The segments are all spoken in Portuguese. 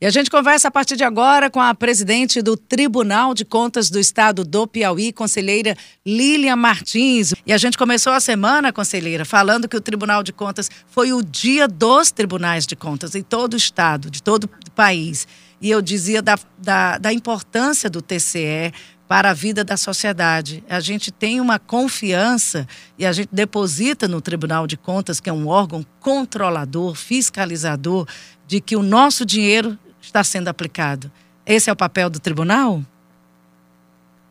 E a gente conversa a partir de agora com a presidente do Tribunal de Contas do Estado do Piauí, conselheira Lilian Martins. E a gente começou a semana, conselheira, falando que o Tribunal de Contas foi o dia dos tribunais de contas em todo o estado, de todo o país. E eu dizia da, da, da importância do TCE para a vida da sociedade. A gente tem uma confiança e a gente deposita no Tribunal de Contas, que é um órgão controlador, fiscalizador, de que o nosso dinheiro está sendo aplicado. Esse é o papel do tribunal?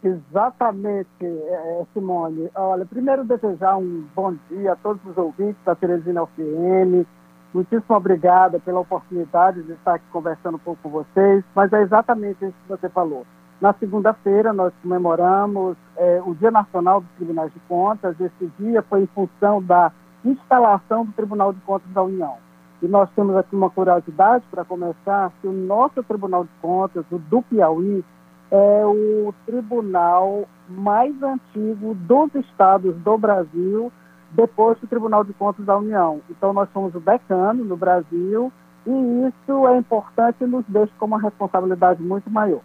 Exatamente, é, é, Simone. Olha, primeiro desejar um bom dia a todos os ouvintes da Teresina UFM. Muitíssimo obrigada pela oportunidade de estar aqui conversando um pouco com vocês, mas é exatamente isso que você falou. Na segunda-feira, nós comemoramos é, o Dia Nacional dos Tribunais de Contas. Esse dia foi em função da instalação do Tribunal de Contas da União. E nós temos aqui uma curiosidade para começar, que o nosso Tribunal de Contas, o do Piauí, é o tribunal mais antigo dos estados do Brasil, depois do Tribunal de Contas da União. Então, nós somos o decano no Brasil, e isso é importante e nos deixa com uma responsabilidade muito maior.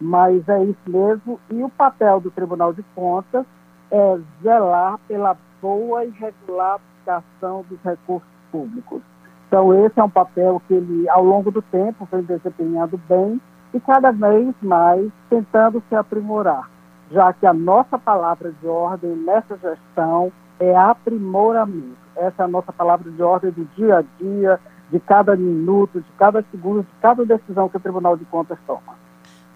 Mas é isso mesmo, e o papel do Tribunal de Contas é zelar pela boa e regular aplicação dos recursos públicos. Então, esse é um papel que ele, ao longo do tempo, vem desempenhando bem e cada vez mais tentando se aprimorar, já que a nossa palavra de ordem nessa gestão é aprimoramento. Essa é a nossa palavra de ordem do dia a dia, de cada minuto, de cada segundo, de cada decisão que o Tribunal de Contas toma.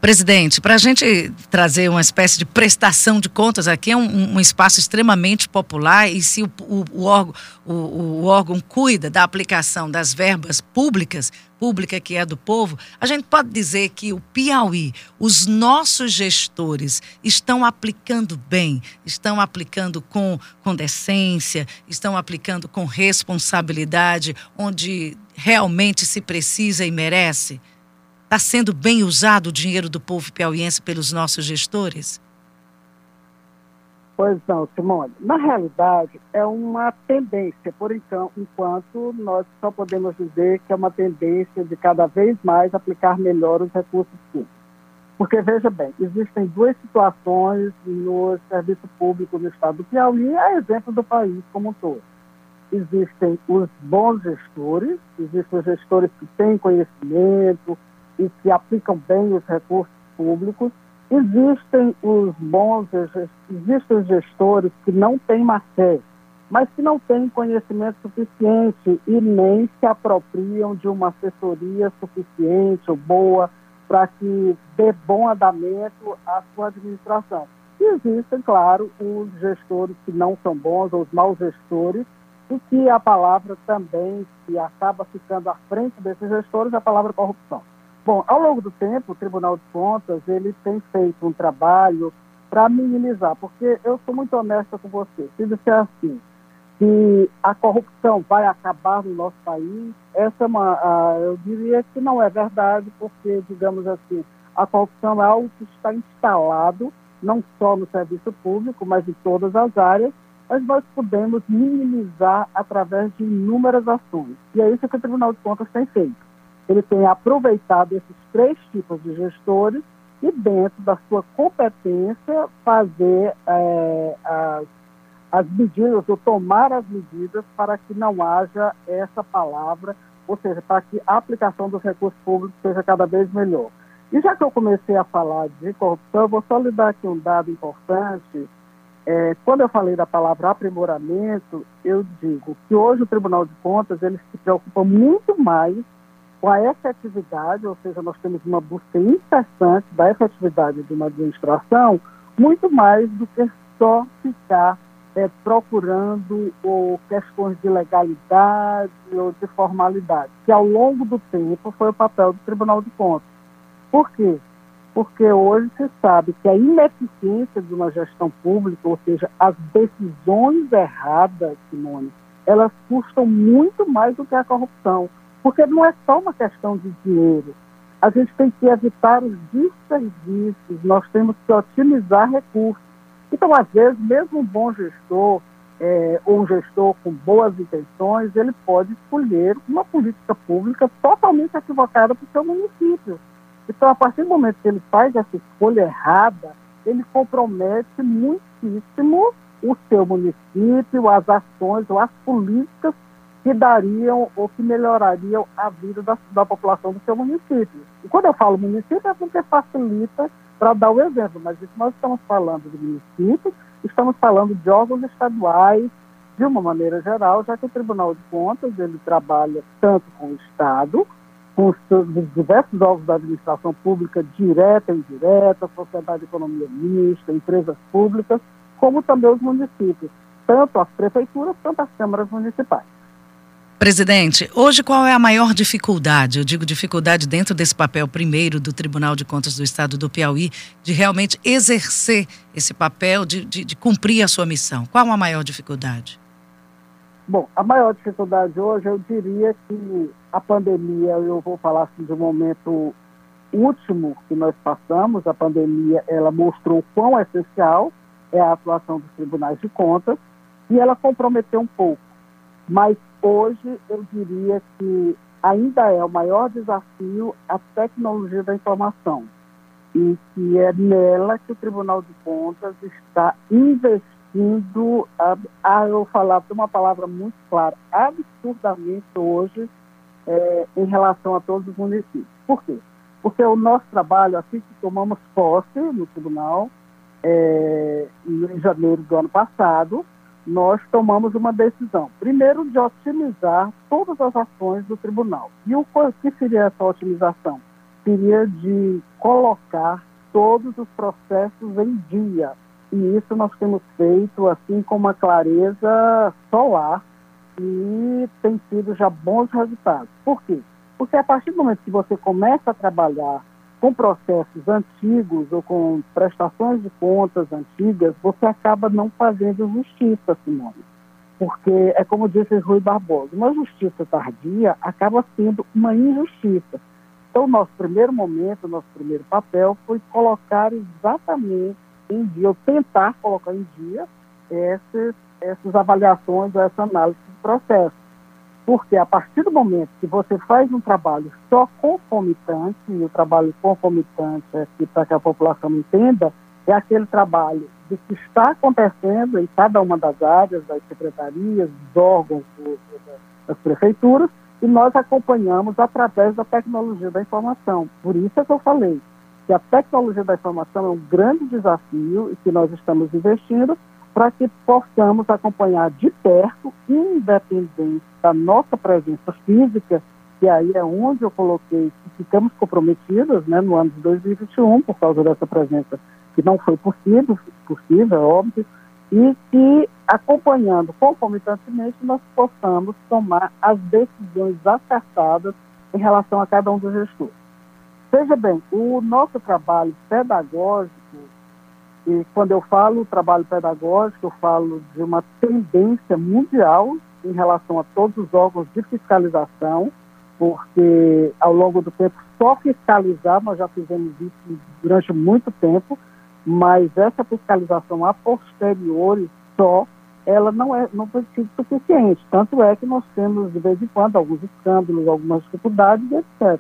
Presidente, para a gente trazer uma espécie de prestação de contas aqui, é um, um espaço extremamente popular e se o, o, o, órgão, o, órgão cuida da aplicação das verbas públicas, pública que é do povo, a gente pode dizer que o Piauí, os nossos gestores estão aplicando bem, estão aplicando com, com decência, estão aplicando com responsabilidade, onde realmente se precisa e merece? Está sendo bem usado o dinheiro do povo piauiense pelos nossos gestores? Pois não, Simone. Na realidade, é uma tendência, por enquanto, nós só podemos dizer que é uma tendência de cada vez mais aplicar melhor os recursos públicos. Porque, veja bem, existem duas situações no serviço público no estado do Piauí, a exemplo do país como um todo. Existem os bons gestores, existem os gestores que têm conhecimento, e que aplicam bem os recursos públicos. Existem os bons, existem os gestores que não têm má fé, mas que não têm conhecimento suficiente e nem se apropriam de uma assessoria suficiente ou boa para que dê bom andamento à sua administração. E existem, claro, os gestores que não são bons, ou os maus gestores, e que a palavra também, que acaba ficando à frente desses gestores, é a palavra corrupção. Bom, ao longo do tempo, o Tribunal de Contas ele tem feito um trabalho para minimizar, porque eu sou muito honesta com você. Se disser assim, que a corrupção vai acabar no nosso país, essa é uma, uh, eu diria que não é verdade, porque, digamos assim, a corrupção é algo que está instalado, não só no serviço público, mas em todas as áreas, mas nós podemos minimizar através de inúmeras ações. E é isso que o Tribunal de Contas tem feito ele tem aproveitado esses três tipos de gestores e, dentro da sua competência, fazer é, as, as medidas, ou tomar as medidas para que não haja essa palavra, ou seja, para que a aplicação dos recursos públicos seja cada vez melhor. E já que eu comecei a falar de corrupção, vou só lhe dar aqui um dado importante. É, quando eu falei da palavra aprimoramento, eu digo que hoje o Tribunal de Contas ele se preocupa muito mais com a efetividade, ou seja, nós temos uma busca incessante da efetividade de uma administração, muito mais do que só ficar é, procurando ou questões de legalidade ou de formalidade, que ao longo do tempo foi o papel do Tribunal de Contas. Por quê? Porque hoje se sabe que a ineficiência de uma gestão pública, ou seja, as decisões erradas, Simone, elas custam muito mais do que a corrupção. Porque não é só uma questão de dinheiro. A gente tem que evitar os desperdícios, nós temos que otimizar recursos. Então, às vezes, mesmo um bom gestor, é, ou um gestor com boas intenções, ele pode escolher uma política pública totalmente equivocada para o seu município. Então, a partir do momento que ele faz essa escolha errada, ele compromete muitíssimo o seu município, as ações ou as políticas que dariam ou que melhorariam a vida da, da população do seu município. E quando eu falo município, é porque facilita para dar o exemplo, mas isso nós estamos falando de município, estamos falando de órgãos estaduais, de uma maneira geral, já que o Tribunal de Contas ele trabalha tanto com o Estado, com os, os diversos órgãos da administração pública, direta e indireta, sociedade de economia mista, empresas públicas, como também os municípios, tanto as prefeituras quanto as câmaras municipais. Presidente, hoje qual é a maior dificuldade? Eu digo dificuldade dentro desse papel primeiro do Tribunal de Contas do Estado do Piauí, de realmente exercer esse papel, de, de, de cumprir a sua missão. Qual a maior dificuldade? Bom, a maior dificuldade hoje, eu diria que a pandemia, eu vou falar assim de um momento último que nós passamos, a pandemia, ela mostrou quão essencial é a atuação dos tribunais de contas e ela comprometeu um pouco. Mas hoje eu diria que ainda é o maior desafio a tecnologia da informação e que é nela que o Tribunal de Contas está investindo, a, a eu falar uma palavra muito clara, absurdamente hoje é, em relação a todos os municípios. Por quê? Porque o nosso trabalho, assim que tomamos posse no tribunal, é, em janeiro do ano passado, nós tomamos uma decisão. Primeiro, de otimizar todas as ações do tribunal. E o que seria essa otimização? Seria de colocar todos os processos em dia. E isso nós temos feito assim com uma clareza solar e tem tido já bons resultados. Por quê? Porque a partir do momento que você começa a trabalhar com processos antigos ou com prestações de contas antigas, você acaba não fazendo justiça, Simone. Porque é como disse Rui Barbosa, uma justiça tardia acaba sendo uma injustiça. Então, nosso primeiro momento, nosso primeiro papel foi colocar exatamente em dia, ou tentar colocar em dia essas, essas avaliações, essa análise de processo. Porque a partir do momento que você faz um trabalho só concomitante, e o trabalho concomitante, é que para que a população entenda, é aquele trabalho de que está acontecendo em cada uma das áreas, das secretarias, dos órgãos, das prefeituras, e nós acompanhamos através da tecnologia da informação. Por isso é que eu falei que a tecnologia da informação é um grande desafio e que nós estamos investindo para que possamos acompanhar de perto, independente da nossa presença física, que aí é onde eu coloquei que ficamos comprometidos né, no ano de 2021, por causa dessa presença que não foi possível, possível, é óbvio, e que acompanhando concomitantemente nós possamos tomar as decisões acertadas em relação a cada um dos gestores. Veja bem, o nosso trabalho pedagógico e quando eu falo trabalho pedagógico, eu falo de uma tendência mundial em relação a todos os órgãos de fiscalização, porque ao longo do tempo só fiscalizar, nós já fizemos isso durante muito tempo, mas essa fiscalização a posteriori só, ela não é não foi suficiente. Tanto é que nós temos, de vez em quando, alguns escândalos, algumas dificuldades, etc.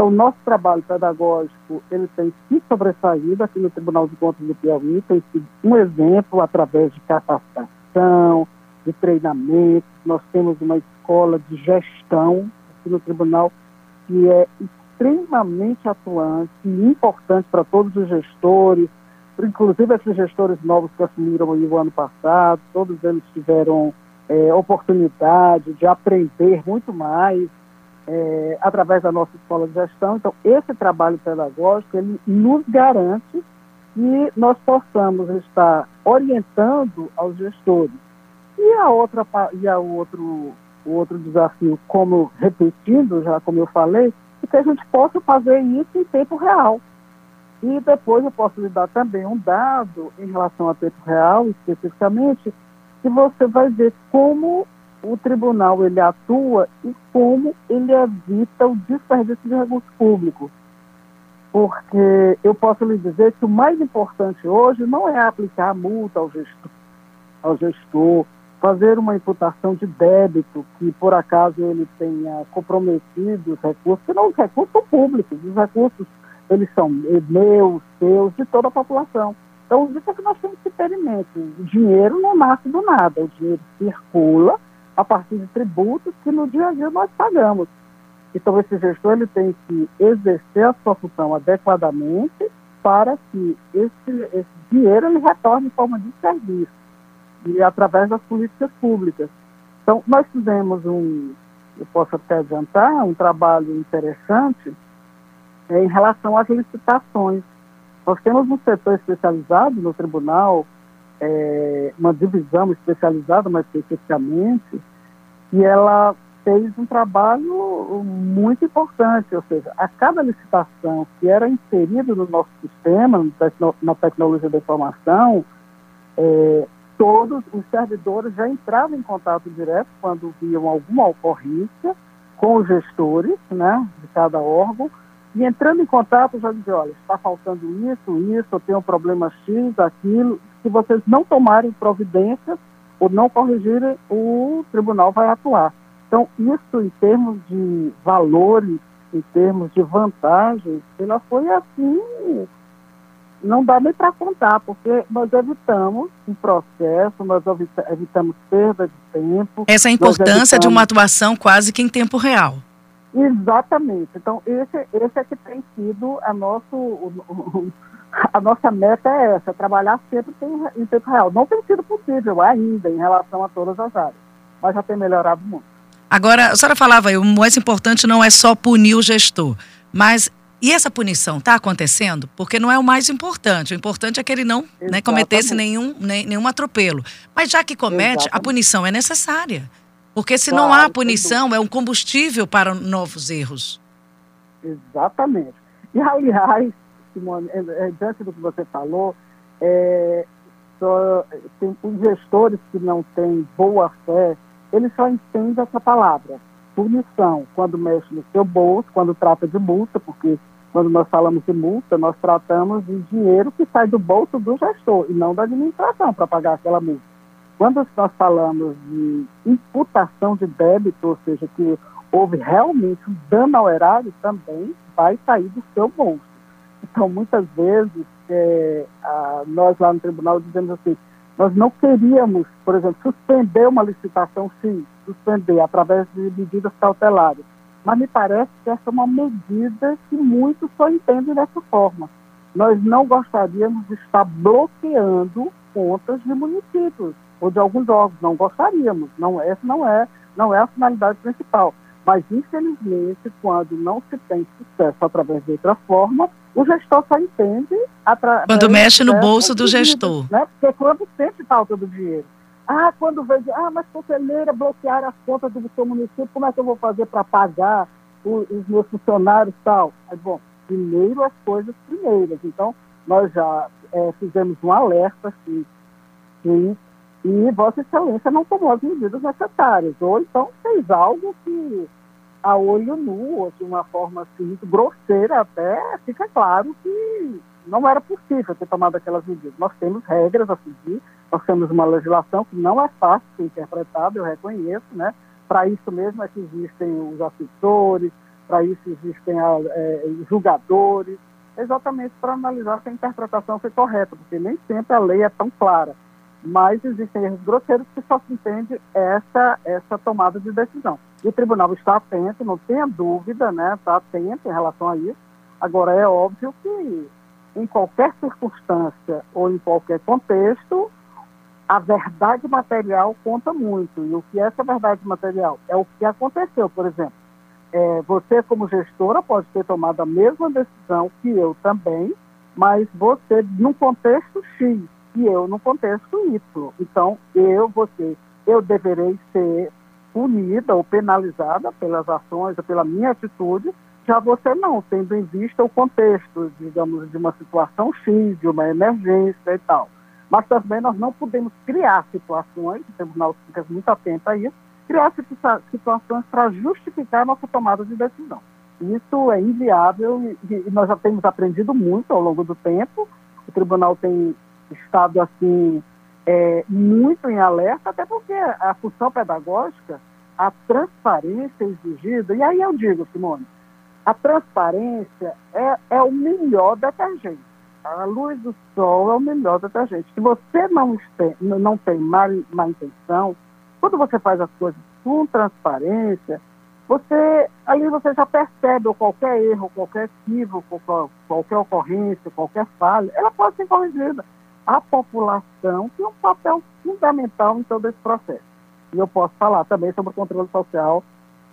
Então, nosso trabalho pedagógico, ele tem se sobressaído aqui no Tribunal de Contas do Piauí, tem sido um exemplo através de capacitação, de treinamento. Nós temos uma escola de gestão aqui no Tribunal que é extremamente atuante e importante para todos os gestores, inclusive esses gestores novos que assumiram aí o ano passado, todos eles tiveram é, oportunidade de aprender muito mais é, através da nossa escola de gestão. Então, esse trabalho pedagógico, ele nos garante que nós possamos estar orientando aos gestores. E a outra e a outro o outro desafio, como repetindo, já como eu falei, é que a gente possa fazer isso em tempo real. E depois eu posso lhe dar também um dado em relação a tempo real, especificamente, que você vai ver como o tribunal ele atua e como ele evita o desperdício de recursos públicos. Porque eu posso lhe dizer que o mais importante hoje não é aplicar multa ao gestor, ao gestor fazer uma imputação de débito que, por acaso, ele tenha comprometido os recursos, não os recursos são públicos, os recursos, eles são meus, seus, de toda a população. Então, isso é que nós temos que ter em mente. O dinheiro não nasce do nada, o dinheiro circula a partir de tributos que no dia a dia nós pagamos. Então, esse gestor ele tem que exercer a sua função adequadamente para que esse, esse dinheiro ele retorne em forma de serviço e através das políticas públicas. Então, nós fizemos um, eu posso até adiantar, um trabalho interessante é, em relação às licitações. Nós temos um setor especializado no tribunal, é, uma divisão especializada mais especificamente, e ela fez um trabalho muito importante, ou seja, a cada licitação que era inserida no nosso sistema, na tecnologia da informação, é, todos os servidores já entravam em contato direto quando viam alguma ocorrência com os gestores né, de cada órgão, e entrando em contato já diziam, olha, está faltando isso, isso, eu tenho um problema X, aquilo, se vocês não tomarem providências ou não corrigirem, o tribunal vai atuar. Então, isso em termos de valores, em termos de vantagens, ela foi assim não dá nem para contar, porque nós evitamos um processo, nós evitamos perda de tempo. Essa é a importância evitamos... de uma atuação quase que em tempo real. Exatamente. Então, esse, esse é que tem sido a, nosso, a nossa meta é essa, trabalhar sempre em, em tempo real. Não tem sido possível ainda em relação a todas as áreas, mas já tem melhorado muito. Agora, a senhora falava aí, o mais importante não é só punir o gestor, mas e essa punição está acontecendo? Porque não é o mais importante. O importante é que ele não né, cometesse nenhum, nem, nenhum atropelo. Mas já que comete, Exatamente. a punição é necessária. Porque se claro, não há punição, é um combustível para novos erros. Exatamente. E, aliás, Simone, é, é, diante do que você falou, é, só, tem, os gestores que não têm boa fé, eles só entendem essa palavra punição quando mexe no seu bolso, quando trata de multa, porque quando nós falamos de multa, nós tratamos de dinheiro que sai do bolso do gestor e não da administração para pagar aquela multa. Quando nós falamos de imputação de débito, ou seja, que houve realmente um dano ao erário, também vai sair do seu bolso. Então, muitas vezes, é, a, nós lá no tribunal dizemos assim, nós não queríamos, por exemplo, suspender uma licitação, sim, suspender através de medidas cautelares mas me parece que essa é uma medida que muitos só entendem dessa forma. Nós não gostaríamos de estar bloqueando contas de municípios ou de alguns órgãos, não gostaríamos. Não, essa não é, não é a finalidade principal. Mas, infelizmente, quando não se tem sucesso através de outra forma, o gestor só entende. Quando mexe no bolso do gestor. Né? Porque quando sente falta do dinheiro. Ah, quando vejo, ah, mas conselheira, bloquear as contas do seu município, como é que eu vou fazer para pagar o, os meus funcionários e tal? Aí, bom, primeiro as coisas primeiras. Então, nós já é, fizemos um alerta assim, sim, e Vossa Excelência não tomou as medidas necessárias, ou então fez algo que a olho nu, de uma forma assim, muito grosseira até, fica claro que não era possível ter tomado aquelas medidas. Nós temos regras a seguir, nós temos uma legislação que não é fácil de ser interpretada, eu reconheço, né? Para isso mesmo é que existem os assessores, para isso existem é, julgadores, exatamente para analisar se a interpretação foi correta, porque nem sempre a lei é tão clara. Mas existem erros grosseiros que só se entende essa, essa tomada de decisão. E o tribunal está atento, não tenha dúvida, né? Está atento em relação a isso. Agora, é óbvio que em qualquer circunstância ou em qualquer contexto, a verdade material conta muito. E o que é essa verdade material? É o que aconteceu, por exemplo. É, você, como gestora, pode ter tomado a mesma decisão que eu também, mas você num contexto X e eu no contexto Y. Então, eu, você, eu deverei ser punida ou penalizada pelas ações ou pela minha atitude, já você não, tendo em vista o contexto, digamos, de uma situação X, de uma emergência e tal. Mas também nós não podemos criar situações, o tribunal fica muito atento a isso, criar situações para justificar a nossa tomada de decisão. Isso é inviável e, nós já temos aprendido muito ao longo do tempo. O tribunal tem estado assim é, muito em alerta, até porque a função pedagógica, a transparência exigida, e aí eu digo, Simone, a transparência é, é o melhor detergente. A luz do sol é o melhor detergente. Se você não tem, não tem má, má intenção, quando você faz as coisas com transparência, você ali você já percebe qualquer erro, qualquer equívoco, qualquer ocorrência, qualquer falha, ela pode ser corrigida. A população tem um papel fundamental em todo esse processo. E eu posso falar também sobre o controle social,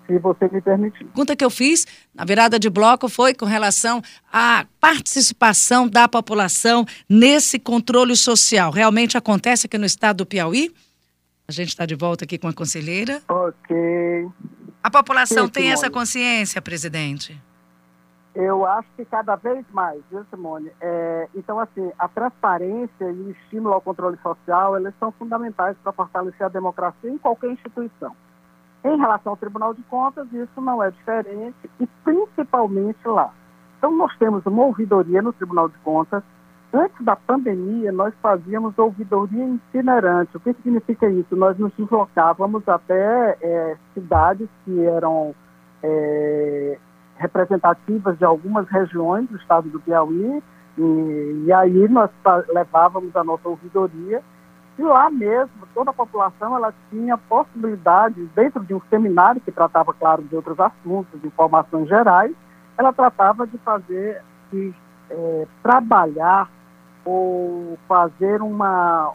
se você me permitir. A pergunta que eu fiz na virada de bloco foi com relação à participação da população nesse controle social. Realmente acontece aqui no estado do Piauí? A gente está de volta aqui com a conselheira. Ok. A população Sim, tem essa consciência, presidente? Eu acho que cada vez mais, viu, Simone? É, então, assim, a transparência e o estímulo ao controle social, eles são fundamentais para fortalecer a democracia em qualquer instituição. Em relação ao Tribunal de Contas, isso não é diferente, e principalmente lá. Então, nós temos uma ouvidoria no Tribunal de Contas. Antes da pandemia, nós fazíamos ouvidoria itinerante. O que significa isso? Nós nos deslocávamos até é, cidades que eram é, representativas de algumas regiões do estado do Piauí, e, e aí nós levávamos a nossa ouvidoria e lá mesmo, toda a população ela tinha possibilidade, dentro de um seminário que tratava, claro, de outros assuntos, de informações gerais, ela tratava de fazer, de é, trabalhar ou fazer uma,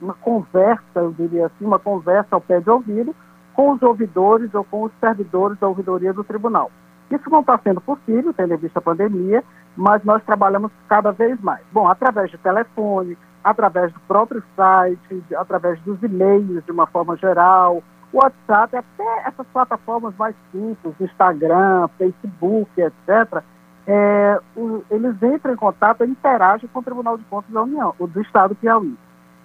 uma conversa, eu diria assim, uma conversa ao pé de ouvido com os ouvidores ou com os servidores da ouvidoria do tribunal. Isso não está sendo possível, tendo em vista a pandemia, mas nós trabalhamos cada vez mais. Bom, através de telefone, através do próprio site, através dos e-mails de uma forma geral, WhatsApp, até essas plataformas mais simples, Instagram, Facebook, etc., é, o, eles entram em contato e interagem com o Tribunal de Contas da União, do Estado do Piauí.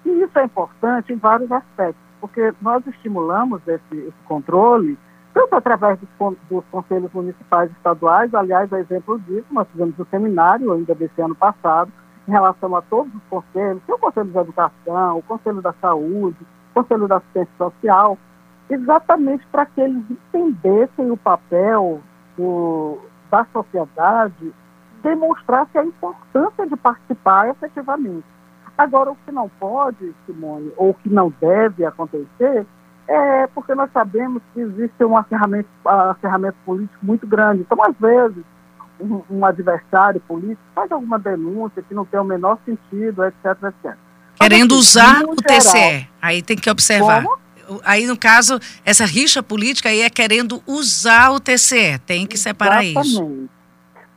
E isso é importante em vários aspectos, porque nós estimulamos esse, esse controle tanto através dos, dos, conselhos municipais e estaduais, aliás, a exemplo disso, nós fizemos um seminário ainda desse ano passado, em relação a todos os conselhos, o Conselho de Educação, o Conselho da Saúde, o Conselho da Assistência Social, exatamente para que eles entendessem o papel do, da sociedade, demonstrasse a importância de participar efetivamente. Agora, o que não pode, Simone, ou o que não deve acontecer, é porque nós sabemos que existe um acerramento, um acerramento político muito grande. Então, às vezes, um, um, adversário político faz alguma denúncia que não tem o menor sentido, etc, etc. Querendo Mas, assim, usar o geral, TCE, aí tem que observar. Como? Aí, no caso, essa rixa política aí é querendo usar o TCE, tem que separar Exatamente. isso.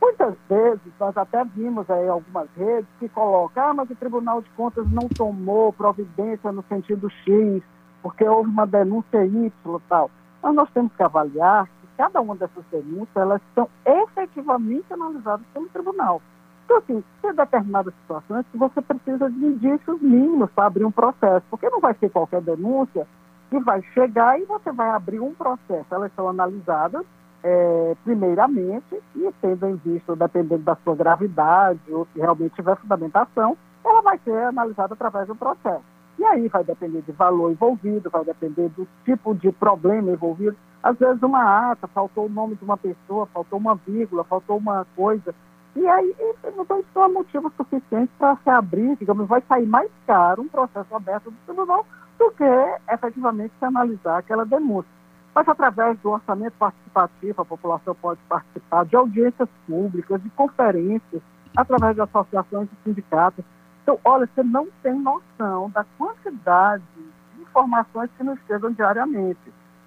Muitas vezes, nós até vimos aí algumas redes que colocam, ah, mas o Tribunal de Contas não tomou providência no sentido X, porque houve uma denúncia Y tal. Mas nós temos que avaliar cada uma dessas denúncias, elas são efetivamente analisadas pelo tribunal. Então, assim, tem determinadas situações que você precisa de indícios mínimos para abrir um processo, porque não vai ser qualquer denúncia que vai chegar e você vai abrir um processo. Elas são analisadas é, primeiramente e tendo em vista, dependendo da sua gravidade ou se realmente tiver fundamentação, ela vai ser analisada através do processo. E aí vai depender de valor envolvido, vai depender do tipo de problema envolvido. Às vezes uma ata, faltou o nome de uma pessoa, faltou uma vírgula, faltou uma coisa. E aí, então isso é motivo suficiente para se abrir, digamos, vai sair mais caro um processo aberto do tribunal do que efetivamente se analisar aquela denúncia. Mas através do orçamento participativo, a população pode participar de audiências públicas, de conferências, através de associações e sindicatos. Então, olha, você não tem noção da quantidade de informações que nos chegam diariamente.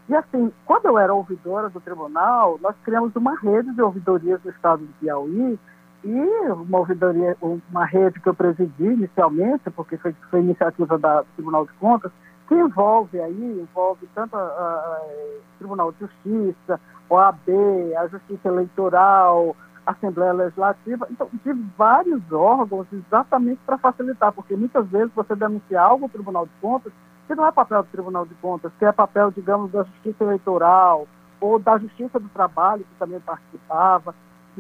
E assim, quando eu era ouvidora do tribunal, nós criamos uma rede de ouvidorias do estado do Piauí e uma ouvidoria, uma rede que eu presidi inicialmente, porque foi, foi iniciativa da, do Tribunal de Contas, que envolve aí, envolve tanto o Tribunal de Justiça, OAB, a Justiça Eleitoral, Assembleia Legislativa, então, de vários órgãos, exatamente para facilitar, porque muitas vezes você denuncia algo ao Tribunal de Contas que não é papel do Tribunal de Contas, que é papel, digamos, da Justiça Eleitoral ou da Justiça do Trabalho, que também participava,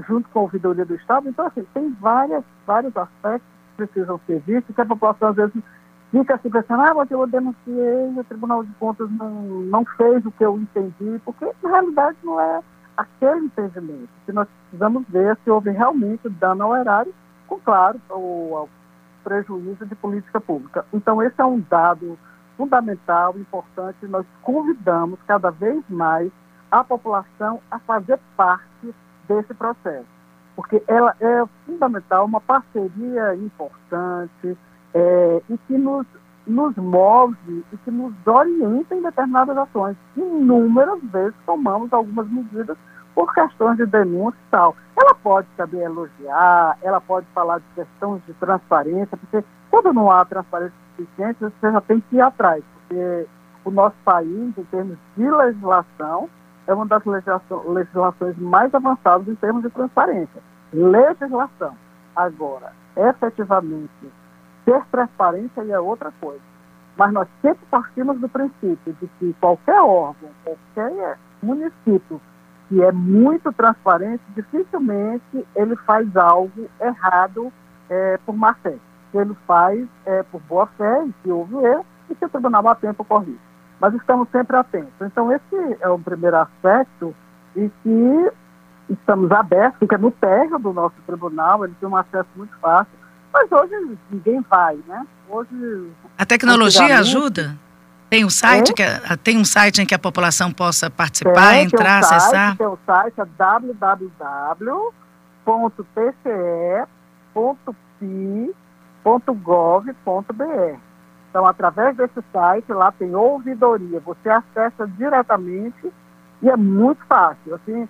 junto com a ouvidoria do Estado. Então, assim, tem várias, vários aspectos que precisam ser vistos, que a população, às vezes, fica assim pensando, ah, mas eu denunciei, o Tribunal de Contas não, não fez o que eu entendi, porque na realidade não é aquele entendimento. Que nós precisamos ver se houve realmente dano ao erário, com, claro, o, o prejuízo de política pública. Então, esse é um dado fundamental, importante, nós convidamos cada vez mais a população a fazer parte desse processo, porque ela é fundamental, uma parceria importante é, e que nos, nos move e que nos orienta em determinadas ações. Inúmeras vezes tomamos algumas medidas por questões de denúncia e tal. Ela pode também elogiar, ela pode falar de questões de transparência, porque quando não há transparência suficiente, você já tem que ir atrás, porque o nosso país, em termos de legislação, é uma das legislações mais avançadas em termos de transparência. Legislação. Agora, efetivamente, ter transparência é outra coisa. Mas nós sempre partimos do princípio de que qualquer órgão, qualquer município que é muito transparente, dificilmente ele faz algo errado é, por má fé. Ele faz é, por boa fé, e se houve erro, e se o tribunal a tempo corrige. Mas estamos sempre atentos. Então, esse é o primeiro aspecto e que estamos abertos, fica no térreo do nosso tribunal, ele tem um acesso muito fácil. Mas hoje ninguém vai, né? Hoje. A tecnologia ajuda? Tem um site, que, é, tem um site em que a população possa participar, tem, entrar, tem um acessar? Site, tem o site é www.tce.pi.gov.br. Então, através desse site, lá tem ouvidoria. Você acessa diretamente e é muito fácil. Assim,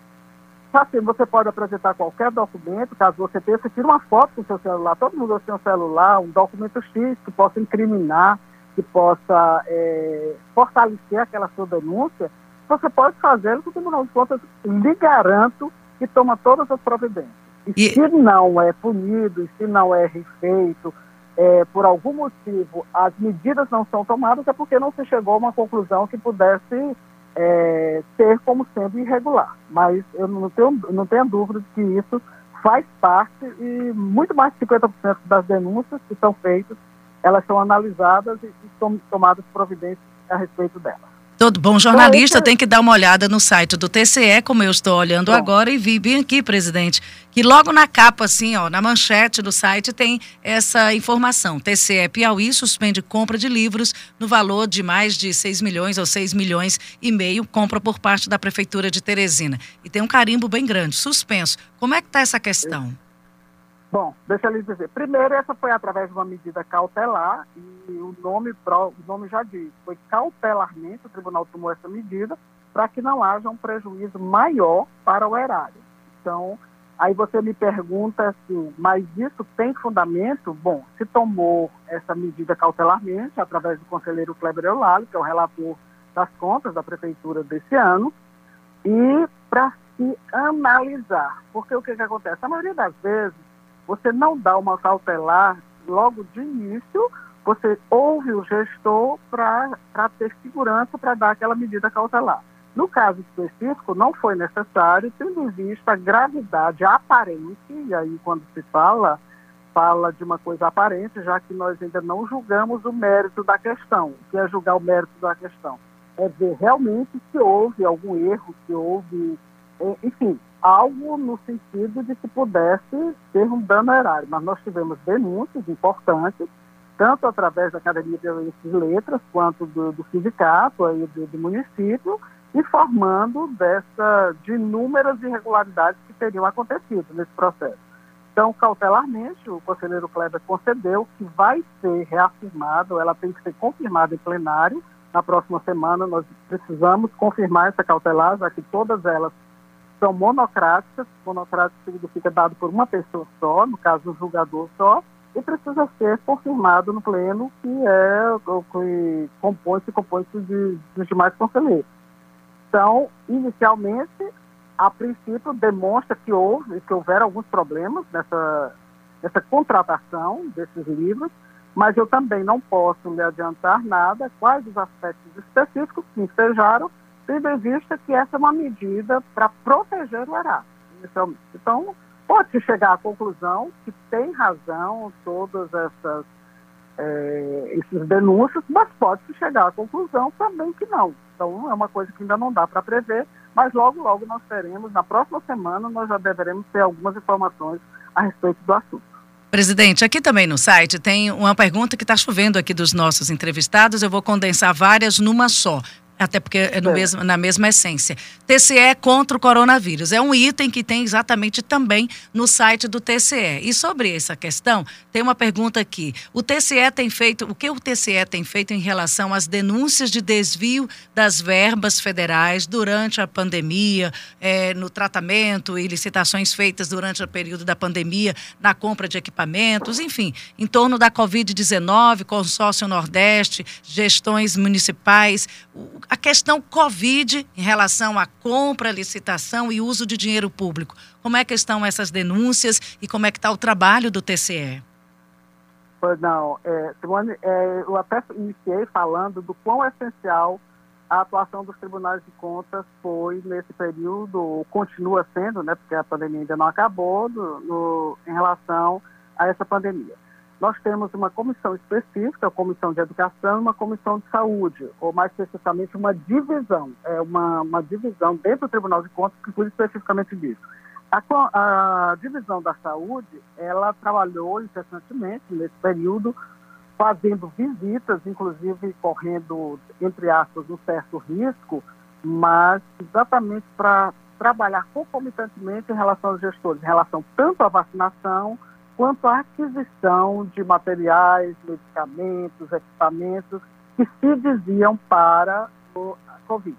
assim, você pode apresentar qualquer documento, caso você tenha, você tira uma foto com seu celular. Todo mundo tem um celular, um documento X que possa incriminar que possa é, fortalecer aquela sua denúncia, você pode fazê-lo, porque o Tribunal de Contas lhe garanto que toma todas as providências. E, e... se não é punido, e se não é refeito, é, por algum motivo as medidas não são tomadas, é porque não se chegou a uma conclusão que pudesse é, ser como sendo irregular. Mas eu não tenho, não tenho dúvida de que isso faz parte e muito mais de 50% das denúncias que são feitas elas são analisadas e, e são tomadas providências a respeito delas. Todo bom jornalista então, tem que dar uma olhada no site do TCE, como eu estou olhando agora, e vi bem aqui, presidente, que logo na capa, assim, ó, na manchete do site, tem essa informação. TCE Piauí suspende compra de livros no valor de mais de 6 milhões ou 6 milhões e meio, compra por parte da Prefeitura de Teresina. E tem um carimbo bem grande, suspenso. Como é que está essa questão? Bom, deixa eu lhe dizer. Primeiro, essa foi através de uma medida cautelar, e o nome, o nome já diz, foi cautelarmente o tribunal tomou essa medida para que não haja um prejuízo maior para o erário. Então, aí você me pergunta assim, mas isso tem fundamento? Bom, se tomou essa medida cautelarmente, através do conselheiro Kleber Eulálio, que é o relator das contas da prefeitura desse ano, e para se analisar. Porque o que, que acontece? A maioria das vezes, você não dá uma cautelar logo de início, você ouve o gestor para ter segurança para dar aquela medida cautelar. No caso específico, não foi necessário, tendo em vista a gravidade aparente, e aí quando se fala, fala de uma coisa aparente, já que nós ainda não julgamos o mérito da questão. O que é julgar o mérito da questão? É ver realmente se houve algum erro, se houve, é, enfim, algo no sentido de que pudesse ter um dano erário. Mas nós tivemos denúncias importantes, tanto através da Academia de Letras, quanto do, do sindicato aí do, do, município, informando dessa, de inúmeras irregularidades que teriam acontecido nesse processo. Então, cautelarmente, o conselheiro Kleber concedeu que vai ser reafirmado, ela tem que ser confirmada em plenário. Na próxima semana, nós precisamos confirmar essa cautelar, já que todas elas são monocráticas, monocrático significa dado por uma pessoa só, no caso o julgador só, e precisa ser confirmado no pleno que é o que compõe se compõe de, dos demais conselheiros. Então, inicialmente, a princípio demonstra que houve, que houveram alguns problemas nessa, nessa contratação desses livros, mas eu também não posso lhe adiantar nada quais os aspectos específicos que ensejaram tendo em vista que essa é uma medida para proteger o erário. Então, pode-se chegar à conclusão que tem razão todas essas é, esses denúncios, mas pode-se chegar à conclusão também que não. Então, é uma coisa que ainda não dá para prever, mas logo, logo nós teremos, na próxima semana, nós já deveremos ter algumas informações a respeito do assunto. Presidente, aqui também no site tem uma pergunta que está chovendo aqui dos nossos entrevistados. Eu vou condensar várias numa só até porque é no mesmo, na mesma essência. TCE contra o coronavírus. É um item que tem exatamente também no site do TCE. E sobre essa questão, tem uma pergunta aqui. O TCE tem feito, o que o TCE tem feito em relação às denúncias de desvio das verbas federais durante a pandemia, é, no tratamento e licitações feitas durante o período da pandemia, na compra de equipamentos, enfim, em torno da Covid-19, consórcio Nordeste, gestões municipais a questão Covid em relação à compra, licitação e uso de dinheiro público. Como é que estão essas denúncias e como é que está o trabalho do TCE? Pois não, é, Simone, é, eu até iniciei falando do quão essencial a atuação dos tribunais de contas foi nesse período, continua sendo, né, porque a pandemia ainda não acabou, do, em relação a essa pandemia. Nós temos uma comissão específica, a comissão de educação e uma comissão de saúde, ou mais especificamente uma divisão, é uma, uma divisão dentro do Tribunal de Contas que cuida especificamente disso. A, a, divisão da saúde, ela trabalhou incessantemente nesse período, fazendo visitas, inclusive correndo, entre aspas, um certo risco, mas exatamente para trabalhar concomitantemente em relação aos gestores, em relação tanto à vacinação, quanto à aquisição de materiais, medicamentos, equipamentos que se diziam para a Covid.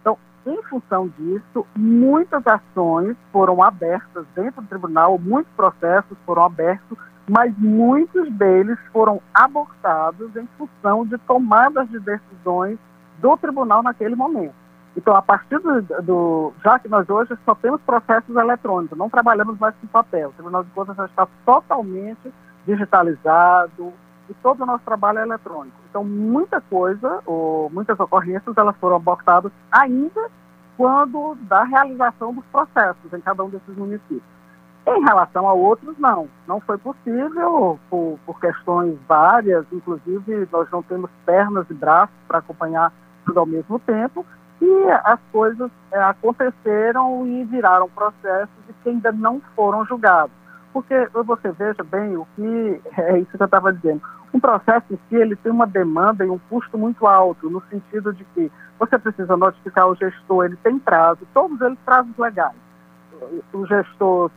Então, em função disso, muitas ações foram abertas dentro do tribunal, muitos processos foram abertos, mas muitos deles foram abortados em função de tomadas de decisões do tribunal naquele momento. Então, a partir do, do, Já que nós hoje só temos processos eletrônicos, não trabalhamos mais com papel. O Tribunal de Contas já está totalmente digitalizado e todo o nosso trabalho é eletrônico. Então, muita coisa, ou muitas ocorrências, elas foram abortadas ainda quando da realização dos processos em cada um desses municípios. Em relação a outros, não. Não foi possível, por, por questões várias, inclusive nós não temos pernas e braços para acompanhar tudo ao mesmo tempo, e as coisas é, aconteceram e viraram processos que ainda não foram julgados. Porque você veja bem o que é isso que eu estava dizendo. Um processo em si ele tem uma demanda e um custo muito alto, no sentido de que você precisa notificar o gestor, ele tem prazo, todos eles prazos legais. O gestor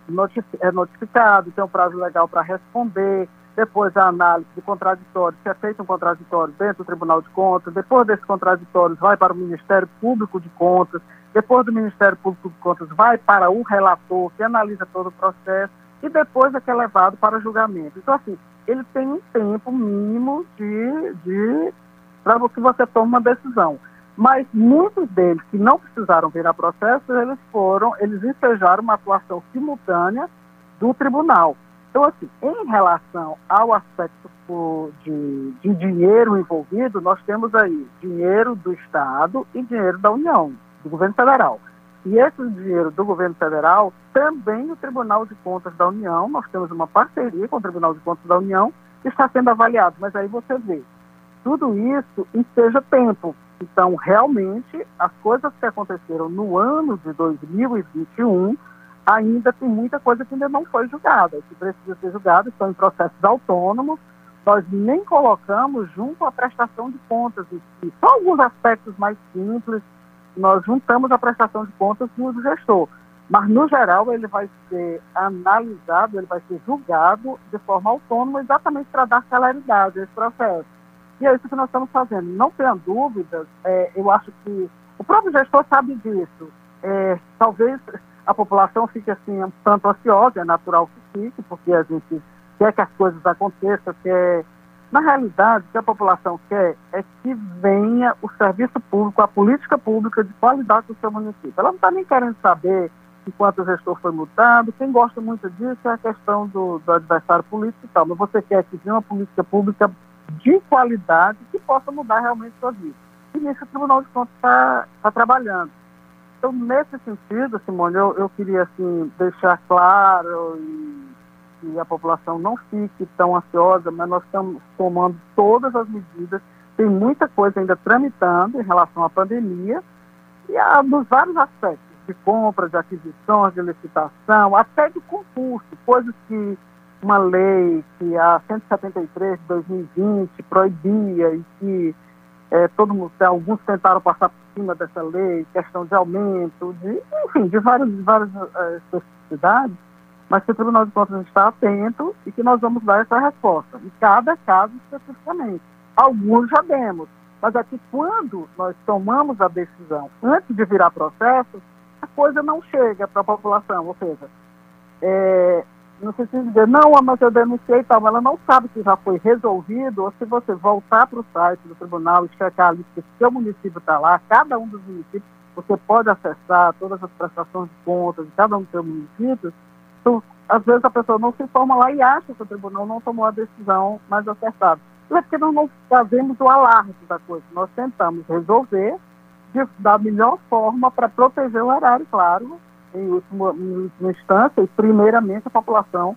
é notificado, tem um prazo legal para responder, depois a análise de contraditório, se é feito um contraditório dentro do Tribunal de Contas, depois desse contraditório vai para o Ministério Público de Contas, depois do Ministério Público de Contas vai para o relator, que analisa todo o processo, e depois é que é levado para julgamento. Então, assim, ele tem um tempo mínimo de, de para que você tome uma decisão. Mas muitos deles que não precisaram vir a processo, eles foram, eles ensejaram uma atuação simultânea do tribunal. Então, assim, em relação ao aspecto de, de, dinheiro envolvido, nós temos aí dinheiro do Estado e dinheiro da União, do governo federal. E esse dinheiro do governo federal, também o Tribunal de Contas da União, nós temos uma parceria com o Tribunal de Contas da União, está sendo avaliado. Mas aí você vê, tudo isso seja tempo. Então, realmente, as coisas que aconteceram no ano de 2021 ainda tem muita coisa que ainda não foi julgada, que precisa ser julgada, estão em processos autônomos, nós nem colocamos junto à prestação de contas. Só alguns aspectos mais simples, nós juntamos a prestação de contas no gestor. Mas, no geral, ele vai ser analisado, ele vai ser julgado de forma autônoma, exatamente para dar celeridade a esse processo. E é isso que nós estamos fazendo. Não tenha dúvidas, é, eu acho que o próprio gestor sabe disso. É, talvez a população fica assim um tanto ansiosa, é natural que fique, porque a gente quer que as coisas aconteçam, quer... Na realidade, o que a população quer é que venha o serviço público, a política pública de qualidade do seu município. Ela não está nem querendo saber enquanto o gestor foi multado. Quem gosta muito disso é a questão do, do adversário político e tal. Mas você quer que venha uma política pública de qualidade que possa mudar realmente sua vida. E nisso o Tribunal de Contas está tá trabalhando. Então, nesse sentido, Simone, eu, eu queria assim, deixar claro e, que a população não fique tão ansiosa, mas nós estamos tomando todas as medidas. Tem muita coisa ainda tramitando em relação à pandemia e a, nos vários aspectos de compra, de aquisições, de licitação, até de concurso, coisas que uma lei que a 173 de 2020 proibia e que é, todo mundo, alguns tentaram passar cima dessa lei, questão de aumento, de, enfim, de várias, várias é, especificidades, mas que o Tribunal de Contas está atento e que nós vamos dar essa resposta, em cada caso especificamente. Alguns já demos, mas aqui quando nós tomamos a decisão, antes de virar processo, a coisa não chega para a população, ou seja, é, não sei se dizer, não, mas eu denunciei e tal, ela não sabe se já foi resolvido ou se você voltar para o site do tribunal e checar que o seu município está lá, cada um dos municípios, você pode acessar todas as prestações de contas de cada um dos seus municípios, então, às vezes a pessoa não se informa lá e acha que o tribunal não tomou a decisão mais acertada. Isso é porque nós não fazemos o alarme da coisa, nós tentamos resolver de, da melhor forma para proteger o erário, claro, em última, em última instância, e primeiramente a população,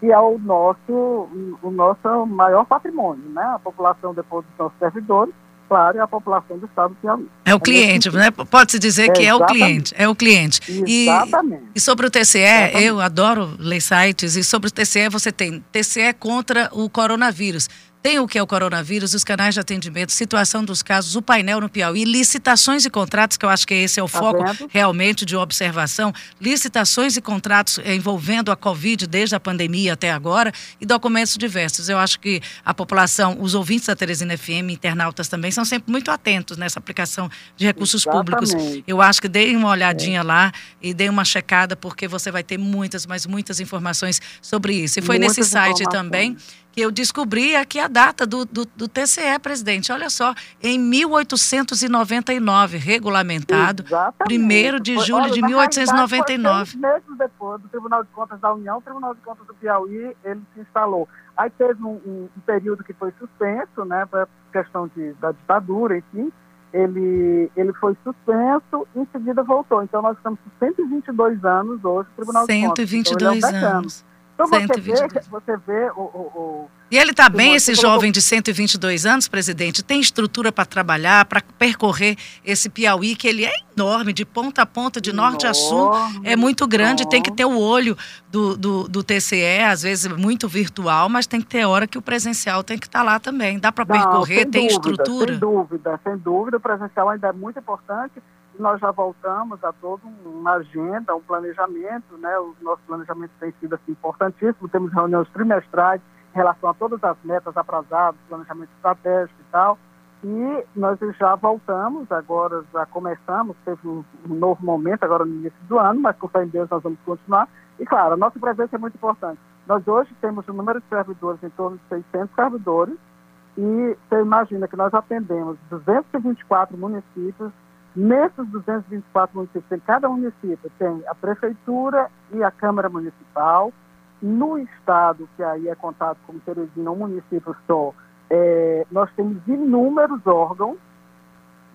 que é o nosso, o nosso maior patrimônio, né? A população depois dos nossos servidores, claro, e a população do Estado do Piauí. É o cliente, né? Pode-se dizer é, que é o cliente, é o cliente. Exatamente. E, e sobre o TCE, exatamente. eu adoro ler sites, e sobre o TCE você tem TCE contra o coronavírus. Tem o que é o coronavírus, os canais de atendimento, situação dos casos, o painel no Piauí, licitações e contratos, que eu acho que esse é o tá foco vendo? realmente de observação, licitações e contratos envolvendo a Covid desde a pandemia até agora e documentos diversos. Eu acho que a população, os ouvintes da Teresina FM, internautas também, são sempre muito atentos nessa aplicação de recursos Exatamente. públicos. Eu acho que deem uma olhadinha é. lá e deem uma checada, porque você vai ter muitas, mas muitas informações sobre isso. E foi muitas nesse site também que eu descobri aqui a data do, do, do, TCE, presidente. Olha só, em 1899, regulamentado, Exatamente. 1 de julho Olha, de 1899. Seis meses depois do Tribunal de Contas da União, o Tribunal de Contas do Piauí, ele se instalou. Aí teve um, um, um período que foi suspenso, né, por questão de, da ditadura, enfim, ele, ele foi suspenso, em seguida voltou. Então, nós estamos com 122 anos hoje, o Tribunal 122 de Contas. 122 então, é um anos. Então você vê, você vê o, o, o e ele está bem, esse jovem de 122 anos, presidente? Tem estrutura para trabalhar, para percorrer esse Piauí, que ele é enorme, de ponta a ponta, de norte a sul, é muito grande. Tem que ter o olho do, do, do, TCE, às vezes muito virtual, mas tem que ter hora que o presencial tem que estar tá lá também. Dá para percorrer, tem dúvida, estrutura? Sem dúvida, sem dúvida. O presencial ainda é muito importante. Nós já voltamos a toda uma agenda, um planejamento, né? O nosso planejamento tem sido assim, importantíssimo. Temos reuniões trimestrais em relação a todas as metas aprazadas, planejamento estratégico e tal. E nós já voltamos, agora já começamos, teve um novo momento agora no início do ano, mas com fé em Deus nós vamos continuar. E claro, a nossa presença é muito importante. Nós hoje temos um número de servidores em torno de 600 servidores e você imagina que nós atendemos 224 municípios. Nesses 224 municípios, cada município tem a prefeitura e a Câmara Municipal, no estado, que aí é contado como Teresina, um município só, é, nós temos inúmeros órgãos,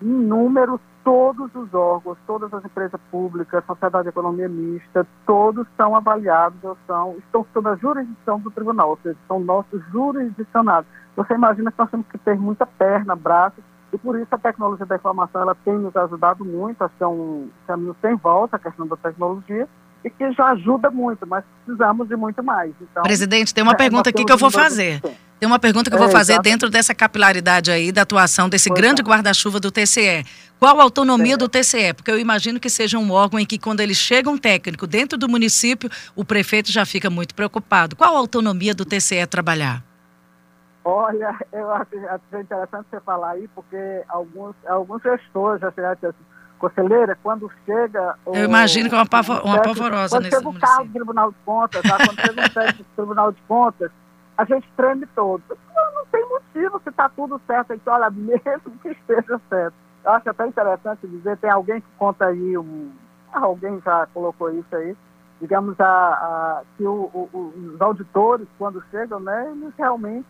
inúmeros, todos os órgãos, todas as empresas públicas, sociedade de economia mista, todos são avaliados, são, estão sob a jurisdição do tribunal, ou seja, são nossos jurisdicionados. Você imagina que nós temos que ter muita perna, braço, e por isso a tecnologia da informação ela tem nos ajudado muito, acho que é um caminho sem volta a questão da tecnologia, e que já ajuda muito, mas precisamos de muito mais. Então, Presidente, tem uma é, pergunta aqui que eu vou fazer. Tem uma pergunta que eu vou é, fazer dentro dessa capilaridade aí da atuação desse pois grande é. guarda-chuva do TCE. Qual a autonomia é. do TCE? Porque eu imagino que seja um órgão em que, quando ele chega um técnico dentro do município, o prefeito já fica muito preocupado. Qual a autonomia do TCE trabalhar? Olha, eu acho, acho interessante você falar aí, porque alguns, alguns gestores já chegaram assim, Conselheira, quando chega. O, Eu imagino que é uma, pavor, uma pavorosa quando nesse chega o carro do Tribunal de Contas, tá? quando chega o chefe do Tribunal de Contas, a gente treme todo. Não, não tem motivo se está tudo certo. Gente olha, mesmo que esteja certo. Eu acho até interessante dizer, tem alguém que conta aí, um, alguém já colocou isso aí, digamos, a, a que o, o, os auditores, quando chegam, né, eles realmente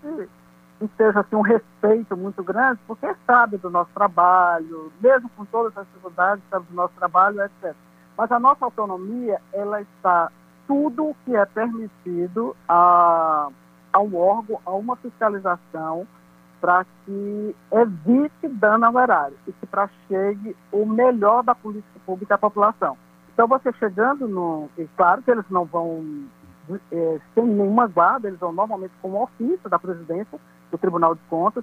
esteja assim, um respeito muito grande, porque sabe do nosso trabalho, mesmo com todas as dificuldades, sabe do nosso trabalho, etc. Mas a nossa autonomia, ela está tudo o que é permitido a, a um órgão, a uma fiscalização, para que evite dano ao erário e que para chegue o melhor da política pública à população. Então, você chegando no. E claro que eles não vão é, sem nenhuma guarda, eles vão normalmente com o ofício da presidência do Tribunal de Contas.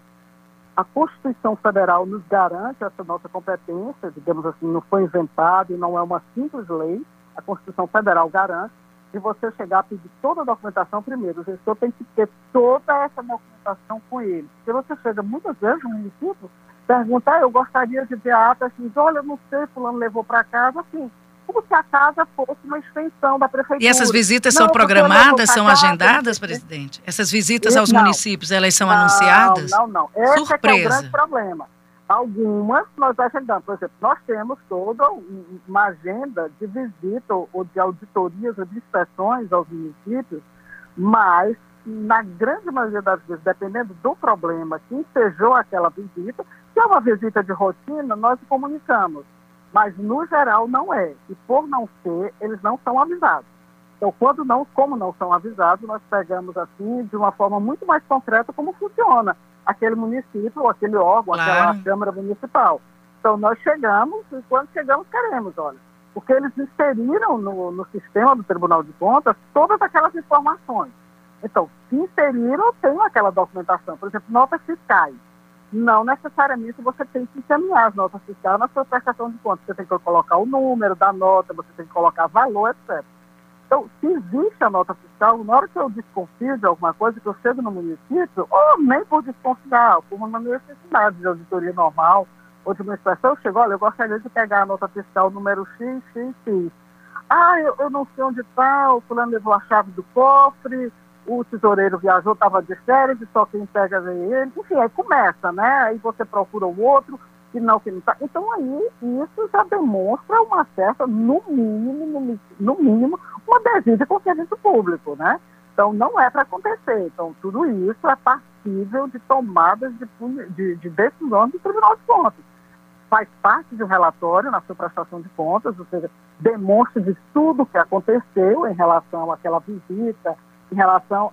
A Constituição Federal nos garante essa nossa competência, digamos assim, não foi inventado e não é uma simples lei. A Constituição Federal garante de você chegar a pedir toda a documentação primeiro. O gestor tem que ter toda essa documentação com ele. Porque você chega muitas vezes no município, pergunta, ah, eu gostaria de ver a ata, assim, olha, não sei, fulano levou para casa, assim, como se a casa fosse uma extensão da prefeitura. E essas visitas não, são programadas, são casa, agendadas, presidente? Essas visitas aos não, municípios, elas são não, anunciadas? Não, não. Esse Surpresa. é, é o grande problema. Algumas nós agendamos. Por exemplo, nós temos toda uma agenda de visita ou de auditorias ou de inspeções aos municípios, mas na grande maioria das vezes, dependendo do problema que ensejou aquela visita, se é uma visita de rotina, nós comunicamos mas no geral não é. E por não ser, eles não são avisados. Então, quando não, como não são avisados, nós pegamos assim de uma forma muito mais concreta como funciona aquele município, ou aquele órgão, claro. aquela Câmara Municipal. Então, nós chegamos e quando chegamos queremos, olha, porque eles inseriram no, no sistema do Tribunal de Contas todas aquelas informações. Então, se inseriram, tem aquela documentação. Por exemplo, notas fiscais não necessariamente você tem que encaminhar as notas fiscais na sua prestação de contas. Você tem que colocar o número da nota, você tem que colocar valor, etc. Então, se existe a nota fiscal, na hora que eu desconfio de alguma coisa, que eu chego no município, ou nem por desconfiar, por uma necessidade de auditoria normal, ou de uma inspeção, eu chego, olha, eu gostaria de pegar a nota fiscal número X, X, X. Ah, eu, eu não sei onde está, o fulano levou a chave do cofre, o tesoureiro viajou, estava de férias, só quem pega é ele. Enfim, aí começa, né? Aí você procura o outro, que não, que não está. Então aí isso já demonstra uma certa, no mínimo, no, mínimo, uma desvio com serviço público, né? Então não é para acontecer. Então tudo isso é passível de tomadas de, de, de decisão do Tribunal de Contas. Faz parte de um relatório na sua prestação de contas, ou seja, demonstra de tudo o que aconteceu em relação àquela visita, em relação.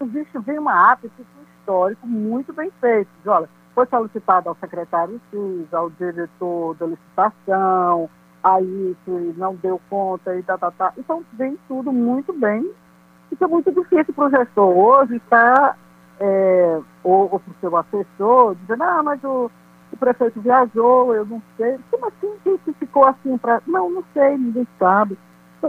Existe, vem uma ata, existe um histórico muito bem feito. Olha, foi solicitado ao secretário X, ao diretor da licitação, aí que não deu conta e tá, tá, tá. Então vem tudo muito bem. Isso é muito difícil para o gestor hoje estar, é, ou, ou para o seu assessor, dizendo, ah, mas o, o prefeito viajou, eu não sei. Como assim que ficou assim para. Não, não sei, ninguém sabe.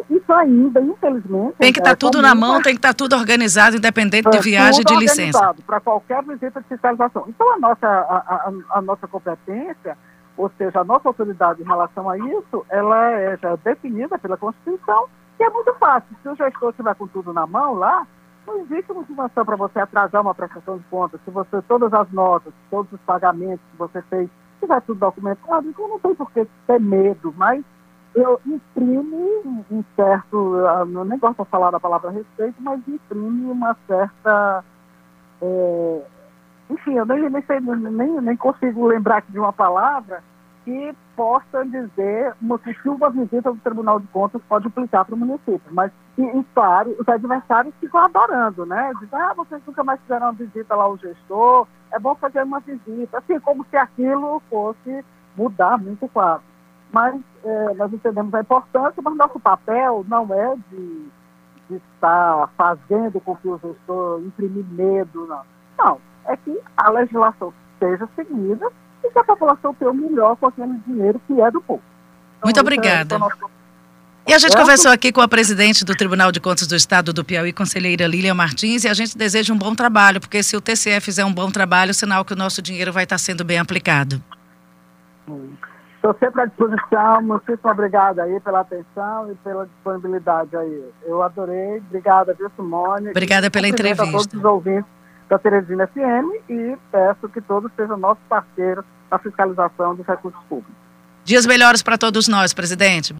Isso ainda, infelizmente. Tem que estar tá tudo na mão, tem que estar tá tudo organizado, independente é, de viagem de licença. Para qualquer visita de fiscalização. Então, a nossa, a, a, a, nossa competência, ou seja, a nossa autoridade em relação a isso, ela é já definida pela Constituição e é muito fácil. Se o gestor estiver com tudo na mão lá, não existe motivação para você atrasar uma prestação de contas. Se você, todas as notas, todos os pagamentos que você fez, tiver tudo documentado, então não tem por que ter medo, mas eu imprime um certo, eu nem gosto de falar da palavra respeito, mas imprime uma certa. É, enfim, eu nem, nem, sei, nem, nem consigo lembrar de uma palavra que possa dizer uma, que uma visita do Tribunal de Contas pode implicar para o município. Mas, e, e, claro, os adversários ficam adorando, né? Dizem, ah, vocês nunca mais fizeram uma visita lá ao gestor, é bom fazer uma visita. Assim, como se aquilo fosse mudar muito quadro mas é, nós entendemos a importância, mas nosso papel não é de, de estar fazendo com que o gestor imprimir medo, não. Não, é que a legislação seja seguida e que a população tenha o melhor com aquele dinheiro que é do povo. Então, Muito é obrigada. É nosso... E a gente conversou aqui com a presidente do Tribunal de Contas do Estado do Piauí, conselheira Lília Martins, e a gente deseja um bom trabalho, porque se o TCE fizer um bom trabalho, sinal que o nosso dinheiro vai estar sendo bem aplicado. Hum. Estou sempre à disposição, muitíssimo obrigada aí pela atenção e pela disponibilidade aí. Eu adorei, obrigada, viu, Simone. Obrigada pela entrevista. a todos os ouvintes da Teresina FM e peço que todos sejam nossos parceiros na fiscalização dos recursos públicos. Dias melhores para todos nós, presidente.